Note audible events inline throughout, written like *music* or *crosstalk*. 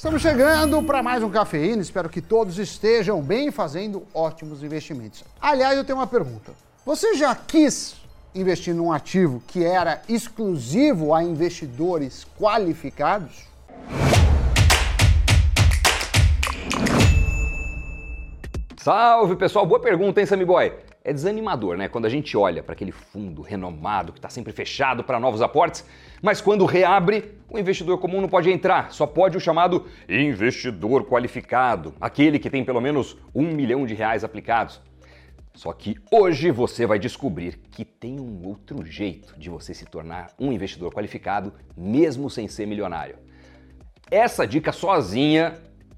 Estamos chegando para mais um cafeína. Espero que todos estejam bem fazendo ótimos investimentos. Aliás, eu tenho uma pergunta. Você já quis investir num ativo que era exclusivo a investidores qualificados? Salve pessoal, boa pergunta, hein, Sammy Boy? É desanimador, né? Quando a gente olha para aquele fundo renomado que está sempre fechado para novos aportes, mas quando reabre, o investidor comum não pode entrar, só pode o chamado investidor qualificado, aquele que tem pelo menos um milhão de reais aplicados. Só que hoje você vai descobrir que tem um outro jeito de você se tornar um investidor qualificado, mesmo sem ser milionário. Essa dica sozinha,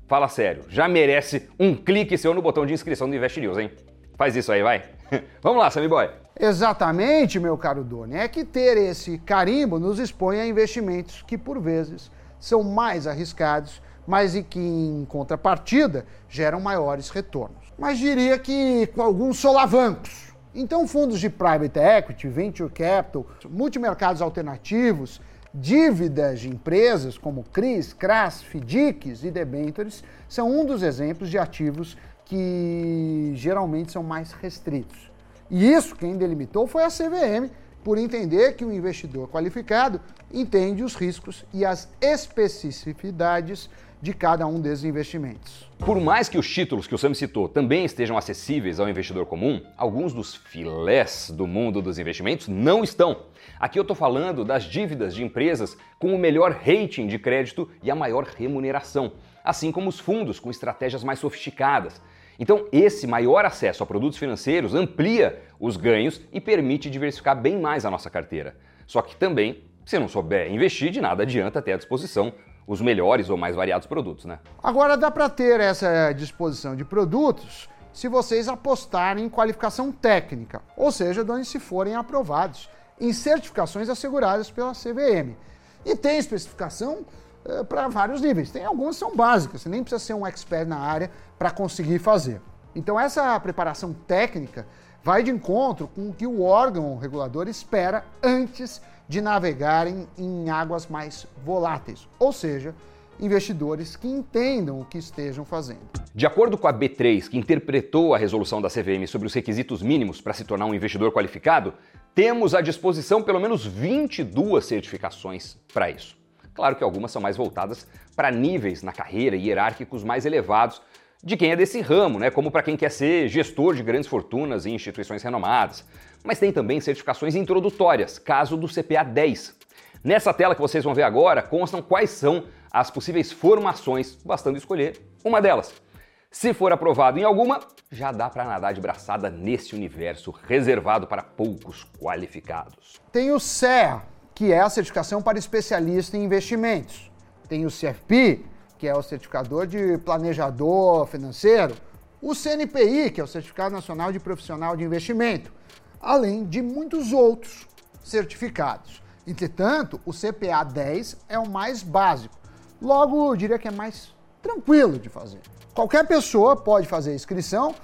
fala sério, já merece um clique seu no botão de inscrição do Invest News, hein? Faz isso aí, vai. *laughs* Vamos lá, Sammy Boy. Exatamente, meu caro Doni. É que ter esse carimbo nos expõe a investimentos que, por vezes, são mais arriscados, mas e que, em contrapartida, geram maiores retornos. Mas diria que com alguns solavancos. Então, fundos de private equity, venture capital, multimercados alternativos, dívidas de empresas como CRIs, CRAS, FDICs e debentures são um dos exemplos de ativos que geralmente são mais restritos. E isso quem delimitou foi a CVM, por entender que o investidor qualificado entende os riscos e as especificidades de cada um desses investimentos. Por mais que os títulos que o Sam citou também estejam acessíveis ao investidor comum, alguns dos filés do mundo dos investimentos não estão. Aqui eu estou falando das dívidas de empresas com o melhor rating de crédito e a maior remuneração, assim como os fundos com estratégias mais sofisticadas, então, esse maior acesso a produtos financeiros amplia os ganhos e permite diversificar bem mais a nossa carteira. Só que também, se não souber investir, de nada adianta ter à disposição os melhores ou mais variados produtos, né? Agora dá para ter essa disposição de produtos se vocês apostarem em qualificação técnica, ou seja, de onde se forem aprovados em certificações asseguradas pela CVM. E tem especificação uh, para vários níveis. Tem algumas que são básicas, você nem precisa ser um expert na área para conseguir fazer. Então, essa preparação técnica vai de encontro com o que o órgão regulador espera antes de navegarem em águas mais voláteis, ou seja, investidores que entendam o que estejam fazendo. De acordo com a B3, que interpretou a resolução da CVM sobre os requisitos mínimos para se tornar um investidor qualificado, temos à disposição pelo menos 22 certificações para isso. Claro que algumas são mais voltadas para níveis na carreira hierárquicos mais elevados, de quem é desse ramo, né? como para quem quer ser gestor de grandes fortunas em instituições renomadas. Mas tem também certificações introdutórias, caso do CPA 10. Nessa tela que vocês vão ver agora constam quais são as possíveis formações, bastando escolher uma delas. Se for aprovado em alguma, já dá para nadar de braçada nesse universo reservado para poucos qualificados. Tem o CEA, que é a certificação para especialista em investimentos. Tem o CFP, que é o certificador de planejador financeiro, o CNPI, que é o Certificado Nacional de Profissional de Investimento, além de muitos outros certificados. Entretanto, o CPA 10 é o mais básico. Logo, eu diria que é mais tranquilo de fazer. Qualquer pessoa pode fazer a inscrição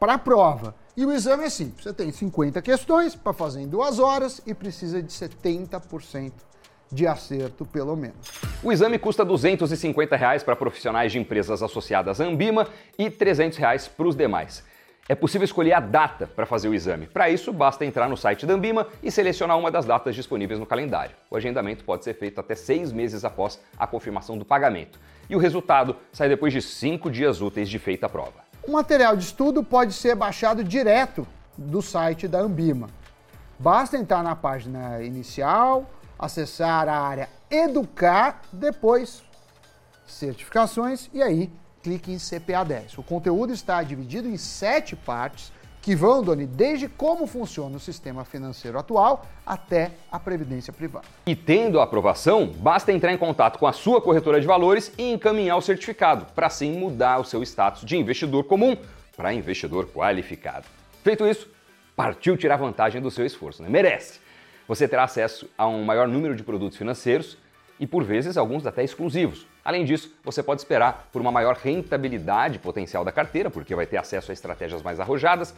para a prova. E o exame é simples: você tem 50 questões para fazer em duas horas e precisa de 70% de acerto, pelo menos. O exame custa 250 reais para profissionais de empresas associadas à Ambima e 300 reais para os demais. É possível escolher a data para fazer o exame. Para isso, basta entrar no site da Ambima e selecionar uma das datas disponíveis no calendário. O agendamento pode ser feito até seis meses após a confirmação do pagamento. E o resultado sai depois de cinco dias úteis de feita a prova. O material de estudo pode ser baixado direto do site da Ambima. Basta entrar na página inicial, acessar a área Educar, depois certificações e aí clique em CPA 10. O conteúdo está dividido em sete partes que vão, Doni, desde como funciona o sistema financeiro atual até a previdência privada. E tendo a aprovação, basta entrar em contato com a sua corretora de valores e encaminhar o certificado, para assim mudar o seu status de investidor comum para investidor qualificado. Feito isso, partiu tirar vantagem do seu esforço, né? Merece! Você terá acesso a um maior número de produtos financeiros e, por vezes, alguns até exclusivos. Além disso, você pode esperar por uma maior rentabilidade potencial da carteira, porque vai ter acesso a estratégias mais arrojadas.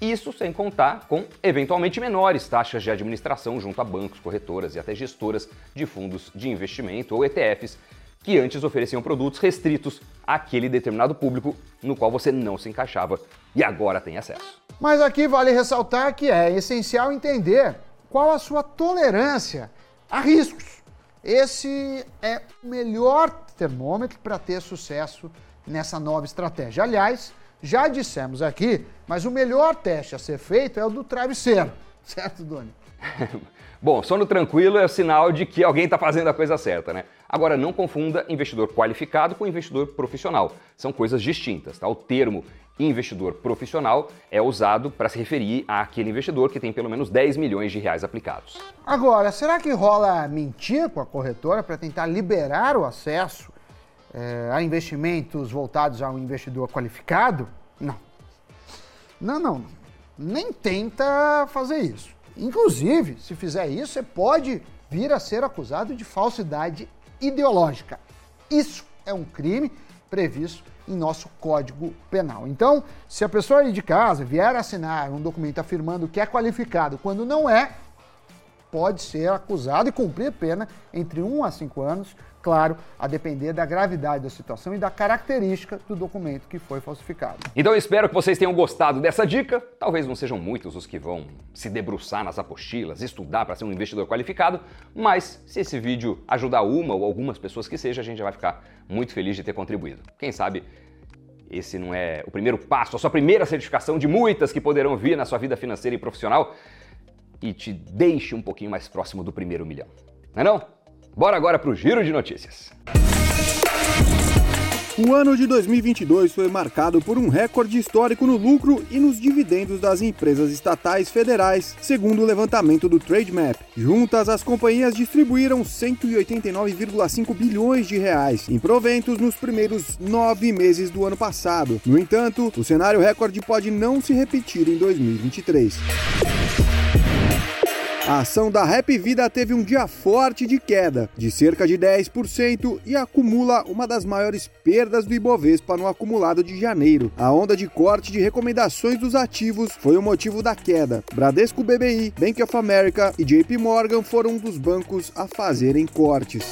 Isso sem contar com, eventualmente, menores taxas de administração junto a bancos, corretoras e até gestoras de fundos de investimento ou ETFs que antes ofereciam produtos restritos àquele determinado público no qual você não se encaixava e agora tem acesso. Mas aqui vale ressaltar que é essencial entender qual a sua tolerância a riscos. Esse é o melhor termômetro para ter sucesso nessa nova estratégia. Aliás, já dissemos aqui, mas o melhor teste a ser feito é o do travesseiro, *laughs* certo, Doni? *laughs* Bom, sono tranquilo é o sinal de que alguém está fazendo a coisa certa, né? Agora, não confunda investidor qualificado com investidor profissional. São coisas distintas, tá? O termo investidor profissional é usado para se referir àquele investidor que tem pelo menos 10 milhões de reais aplicados. Agora, será que rola mentir com a corretora para tentar liberar o acesso é, a investimentos voltados a um investidor qualificado? Não. Não, não. Nem tenta fazer isso. Inclusive, se fizer isso, você pode vir a ser acusado de falsidade ideológica. Isso é um crime previsto em nosso Código Penal. Então, se a pessoa aí de casa vier assinar um documento afirmando que é qualificado quando não é, pode ser acusado e cumprir pena entre 1 a 5 anos, claro, a depender da gravidade da situação e da característica do documento que foi falsificado. Então eu espero que vocês tenham gostado dessa dica. Talvez não sejam muitos os que vão se debruçar nas apostilas, estudar para ser um investidor qualificado, mas se esse vídeo ajudar uma ou algumas pessoas que seja, a gente já vai ficar muito feliz de ter contribuído. Quem sabe esse não é o primeiro passo, a sua primeira certificação de muitas que poderão vir na sua vida financeira e profissional e te deixe um pouquinho mais próximo do primeiro milhão. Não é não? Bora agora para o giro de notícias. O ano de 2022 foi marcado por um recorde histórico no lucro e nos dividendos das empresas estatais federais, segundo o levantamento do TradeMap. Juntas, as companhias distribuíram 189,5 bilhões de reais em proventos nos primeiros nove meses do ano passado. No entanto, o cenário recorde pode não se repetir em 2023. A ação da Rap Vida teve um dia forte de queda, de cerca de 10%, e acumula uma das maiores perdas do Ibovespa no acumulado de janeiro. A onda de corte de recomendações dos ativos foi o motivo da queda. Bradesco BBI, Bank of America e JP Morgan foram um dos bancos a fazerem cortes.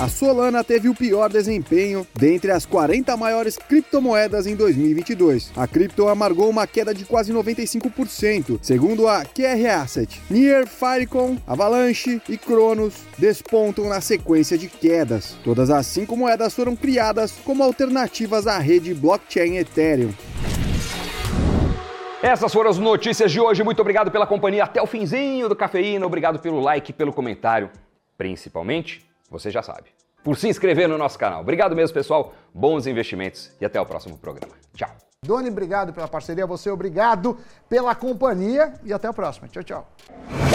A Solana teve o pior desempenho dentre as 40 maiores criptomoedas em 2022. A cripto amargou uma queda de quase 95%, segundo a QR Asset. Near, Firecon, Avalanche e Cronos despontam na sequência de quedas. Todas as cinco moedas foram criadas como alternativas à rede blockchain Ethereum. Essas foram as notícias de hoje. Muito obrigado pela companhia até o finzinho do Cafeína. Obrigado pelo like, pelo comentário. Principalmente, você já sabe, por se inscrever no nosso canal. Obrigado mesmo, pessoal. Bons investimentos e até o próximo programa. Tchau. Doni, obrigado pela parceria. Você, obrigado pela companhia e até a próxima. Tchau, tchau.